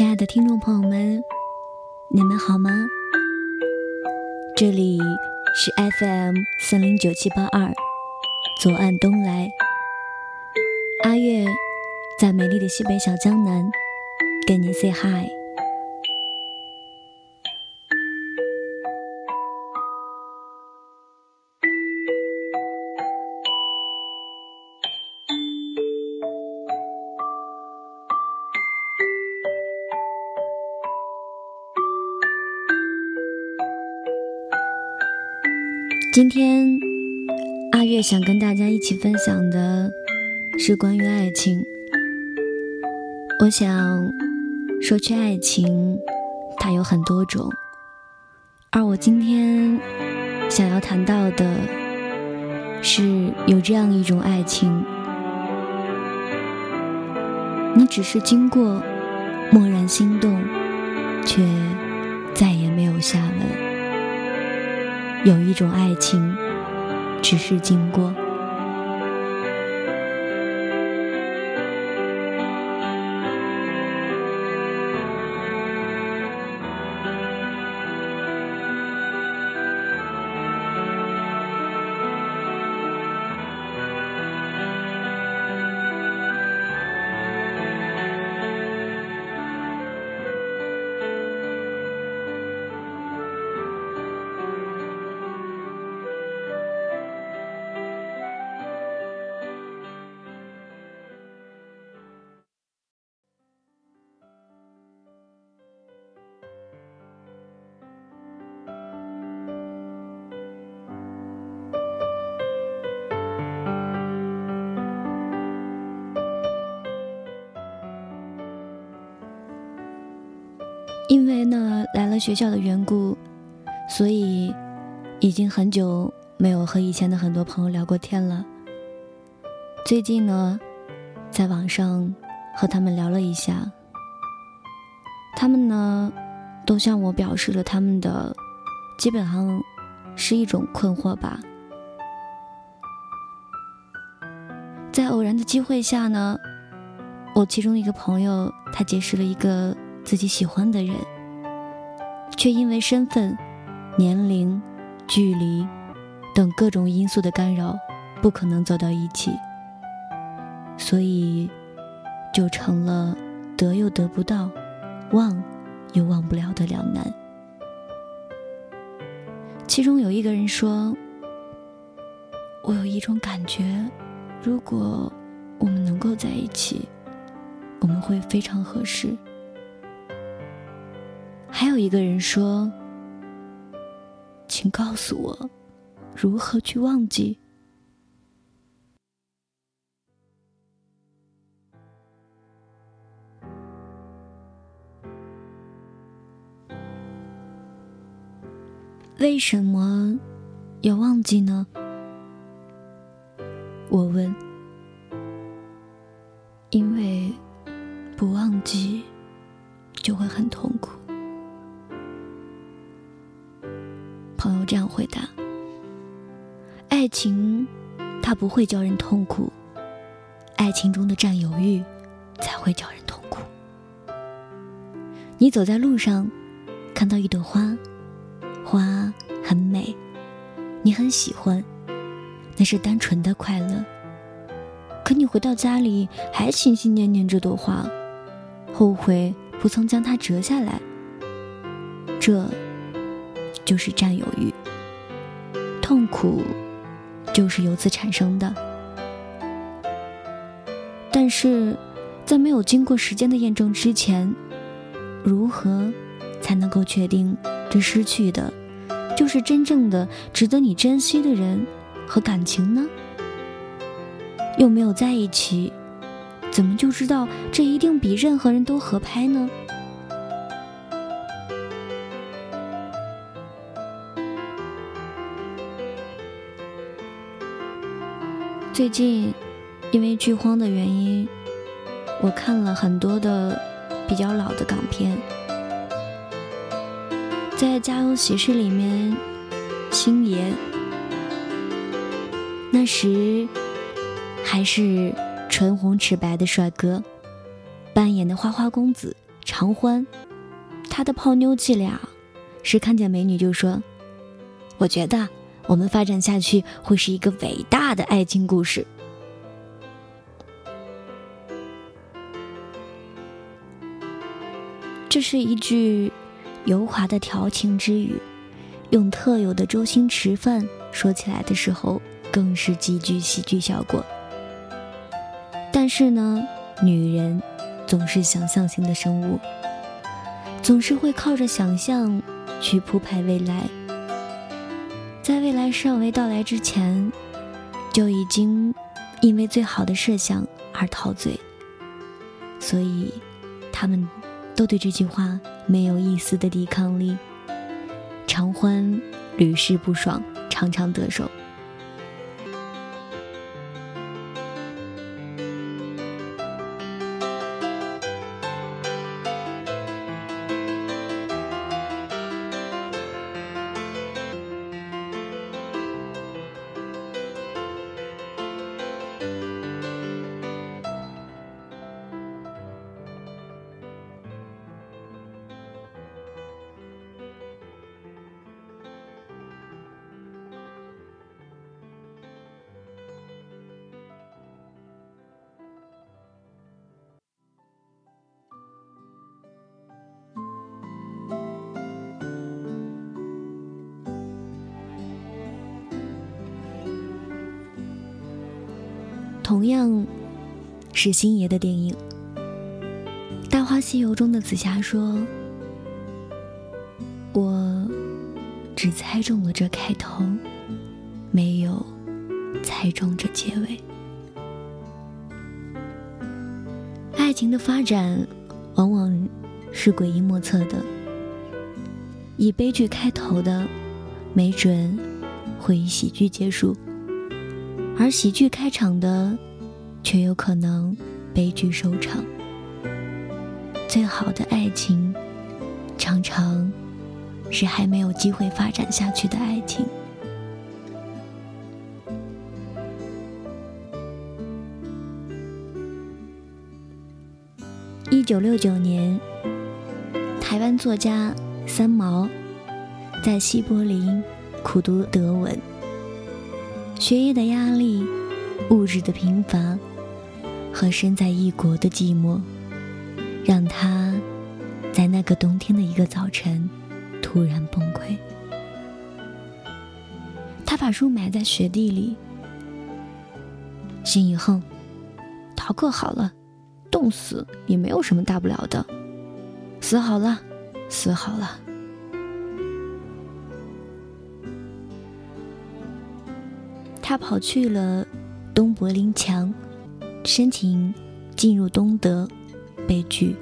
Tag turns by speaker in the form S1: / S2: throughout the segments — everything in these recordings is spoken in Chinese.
S1: 亲爱的听众朋友们，你们好吗？这里是 FM 三零九七八二，左岸东来。阿月在美丽的西北小江南跟您 say hi。今天，阿月想跟大家一起分享的是关于爱情。我想说去爱情，它有很多种，而我今天想要谈到的是有这样一种爱情，你只是经过，蓦然心动，却再也没有下文。有一种爱情，只是经过。因为呢，来了学校的缘故，所以已经很久没有和以前的很多朋友聊过天了。最近呢，在网上和他们聊了一下，他们呢都向我表示了他们的基本上是一种困惑吧。在偶然的机会下呢，我其中一个朋友他结识了一个。自己喜欢的人，却因为身份、年龄、距离等各种因素的干扰，不可能走到一起，所以就成了得又得不到，忘又忘不了的两难。其中有一个人说：“我有一种感觉，如果我们能够在一起，我们会非常合适。”还有一个人说：“请告诉我，如何去忘记？为什么要忘记呢？”我问：“因为不忘记，就会很痛苦。”这样回答：“爱情，它不会叫人痛苦，爱情中的占有欲，才会叫人痛苦。你走在路上，看到一朵花，花很美，你很喜欢，那是单纯的快乐。可你回到家里，还心心念念这朵花，后悔不曾将它折下来。这。”就是占有欲，痛苦就是由此产生的。但是，在没有经过时间的验证之前，如何才能够确定这失去的，就是真正的值得你珍惜的人和感情呢？又没有在一起，怎么就知道这一定比任何人都合拍呢？最近，因为剧荒的原因，我看了很多的比较老的港片。在《家有喜事》里面，星爷那时还是唇红齿白的帅哥，扮演的花花公子常欢，他的泡妞伎俩是看见美女就说：“我觉得我们发展下去会是一个伟大的爱情故事。”这是一句油滑的调情之语，用特有的周星驰范说起来的时候，更是极具喜剧效果。但是呢，女人总是想象型的生物，总是会靠着想象去铺排未来，在未来尚未到来之前，就已经因为最好的设想而陶醉，所以他们。都对这句话没有一丝的抵抗力，常欢屡试不爽，常常得手。同样是星爷的电影《大话西游》中的紫霞说：“我只猜中了这开头，没有猜中这结尾。爱情的发展往往是诡异莫测的，以悲剧开头的，没准会以喜剧结束。”而喜剧开场的，却有可能悲剧收场。最好的爱情，常常是还没有机会发展下去的爱情。一九六九年，台湾作家三毛在西柏林苦读德文。学业的压力，物质的贫乏，和身在异国的寂寞，让他在那个冬天的一个早晨突然崩溃。他把书埋在雪地里，心一横，逃课好了，冻死也没有什么大不了的，死好了，死好了。他跑去了东柏林墙，申请进入东德，被拒。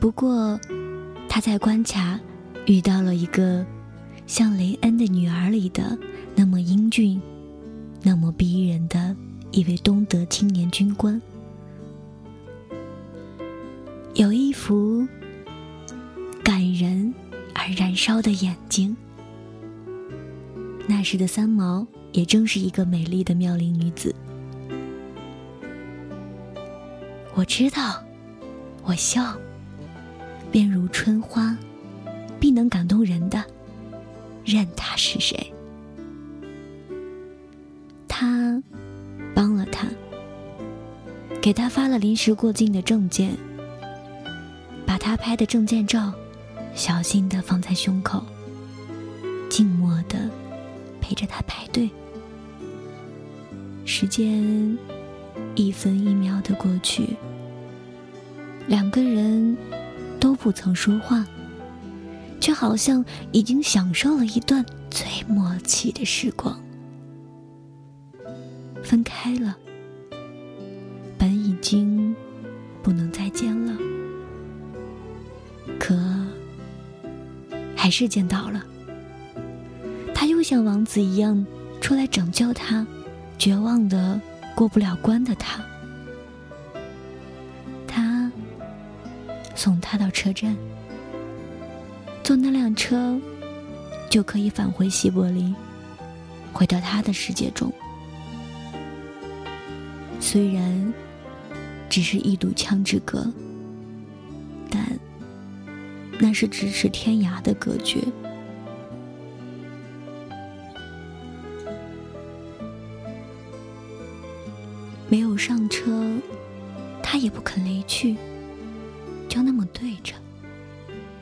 S1: 不过，他在关卡遇到了一个像雷恩的女儿里的那么英俊、那么逼人的一位东德青年军官，有一副感人而燃烧的眼睛。那时的三毛。也正是一个美丽的妙龄女子。我知道，我笑，便如春花，必能感动人的，任他是谁。他帮了他，给他发了临时过境的证件，把他拍的证件照小心的放在胸口，静默的陪着他排队。时间一分一秒的过去，两个人都不曾说话，却好像已经享受了一段最默契的时光。分开了，本已经不能再见了，可还是见到了。像王子一样出来拯救他。绝望的过不了关的他，他送他到车站，坐那辆车就可以返回西柏林，回到他的世界中。虽然只是一堵墙之隔，但，那是咫尺天涯的隔绝。上车，他也不肯离去，就那么对着，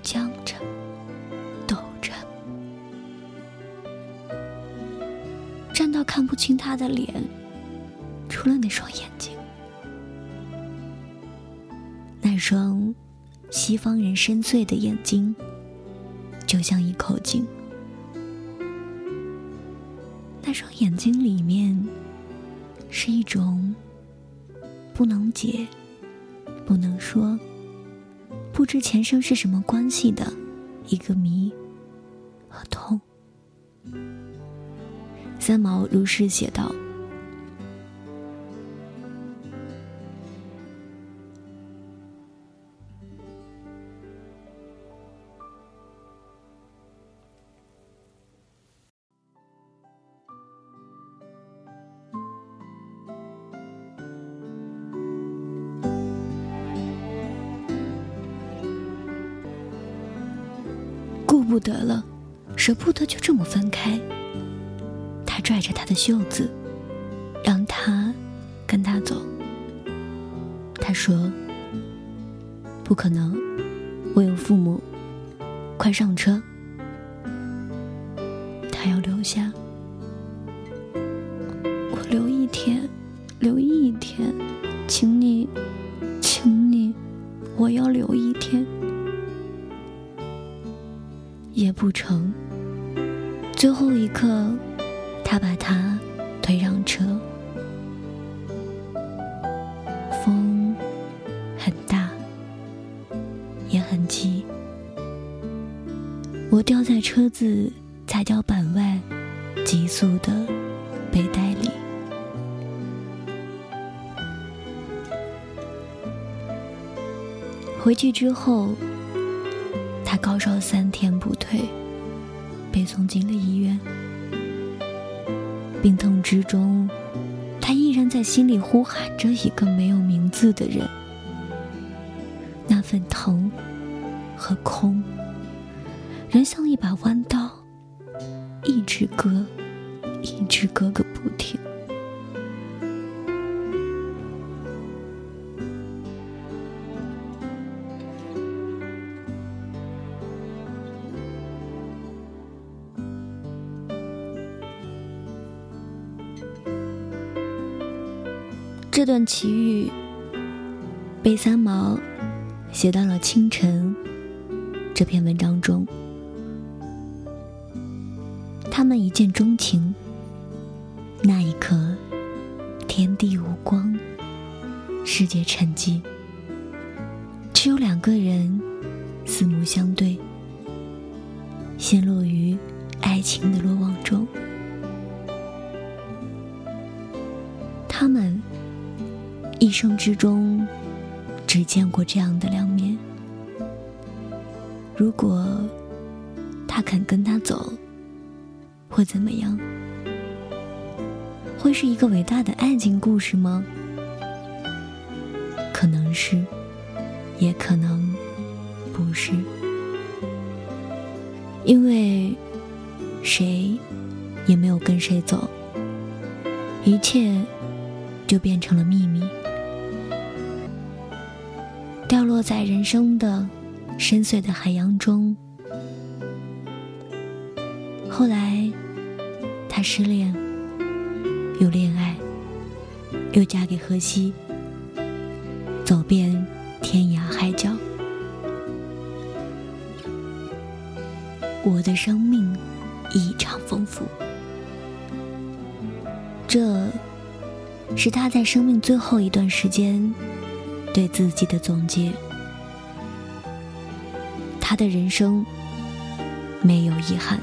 S1: 僵着，抖着，站到看不清他的脸，除了那双眼睛，那双西方人深邃的眼睛，就像一口井，那双眼睛里面。是一种不能解、不能说、不知前生是什么关系的一个谜和痛。三毛如是写道。舍不得就这么分开。他拽着他的袖子，让他跟他走。他说：“不可能，我有父母，快上车。”他要留下，我留一天，留一天，请你，请你，我要留一天。也不成。最后一刻，他把他推上车。风很大，也很急。我掉在车子踩脚板外，急速的背带里。回去之后。他高烧三天不退，被送进了医院。病痛之中，他依然在心里呼喊着一个没有名字的人。那份疼和空，仍像一把弯刀，一直割，一直割个不停。这段奇遇被三毛写到了《清晨》这篇文章中。他们一见钟情，那一刻，天地无光，世界沉寂，只有两个人四目相对，陷落于爱情的罗网中。他们。一生之中，只见过这样的两面。如果他肯跟他走，会怎么样？会是一个伟大的爱情故事吗？可能是，也可能不是。因为谁也没有跟谁走，一切就变成了秘密。落在人生的深邃的海洋中。后来，他失恋，又恋爱，又嫁给荷西，走遍天涯海角。我的生命异常丰富，这是他在生命最后一段时间。对自己的总结，他的人生没有遗憾。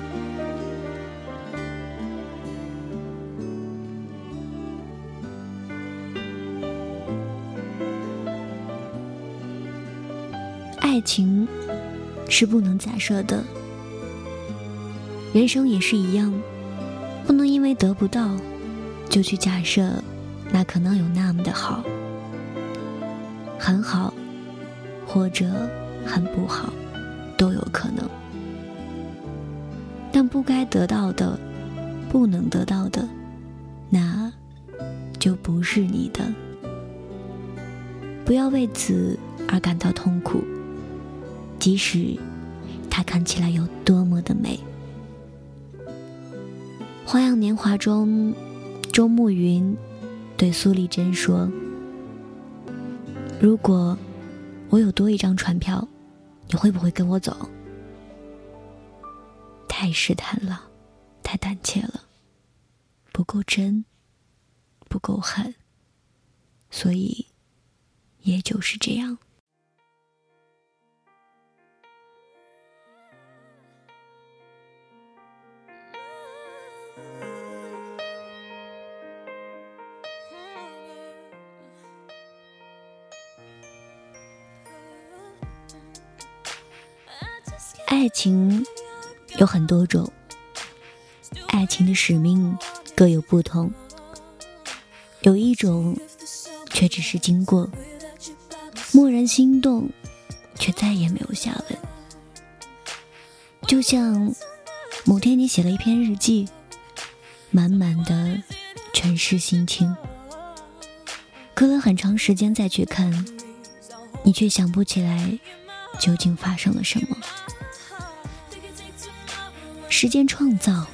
S1: 爱情是不能假设的，人生也是一样，不能因为得不到，就去假设那可能有那么的好。很好，或者很不好，都有可能。但不该得到的，不能得到的，那就不是你的。不要为此而感到痛苦，即使它看起来有多么的美。《花样年华》中，周慕云对苏丽珍说：“如果我有多一张船票，你会不会跟我走？”太试探了，太胆怯了，不够真，不够狠，所以，也就是这样。爱情。有很多种，爱情的使命各有不同。有一种却只是经过，蓦然心动，却再也没有下文。就像某天你写了一篇日记，满满的全是心情，隔了很长时间再去看，你却想不起来究竟发生了什么。时间创造，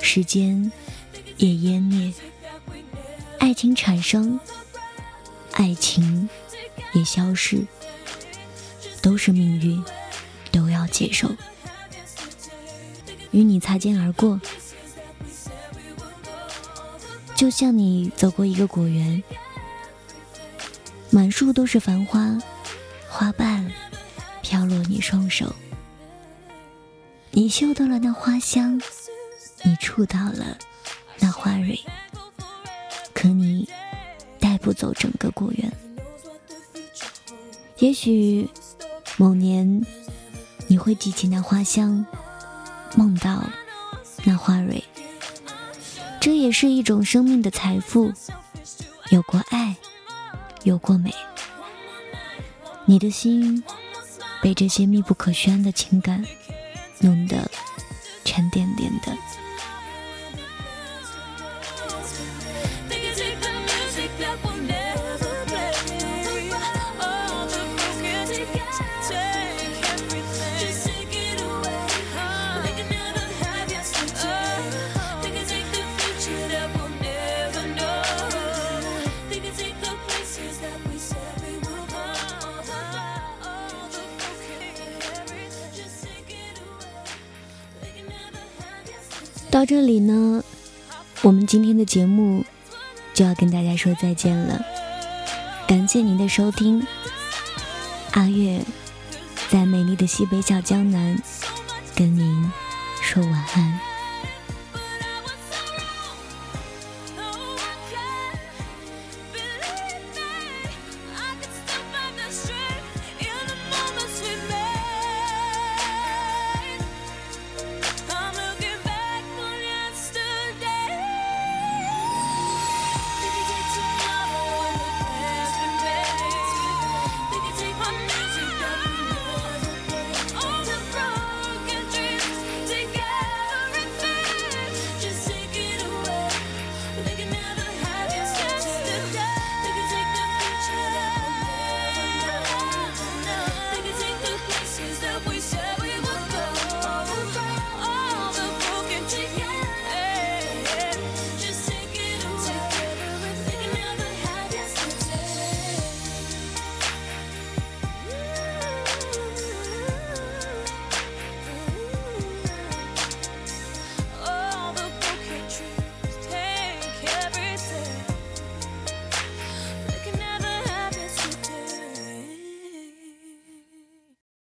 S1: 时间也湮灭；爱情产生，爱情也消失，都是命运，都要接受。与你擦肩而过，就像你走过一个果园，满树都是繁花，花瓣飘落你双手。你嗅到了那花香，你触到了那花蕊，可你带不走整个果园。也许某年你会记起那花香，梦到那花蕊，这也是一种生命的财富。有过爱，有过美，你的心被这些密不可宣的情感。弄得沉甸甸的。到这里呢，我们今天的节目就要跟大家说再见了。感谢您的收听，阿月在美丽的西北小江南跟您说晚安。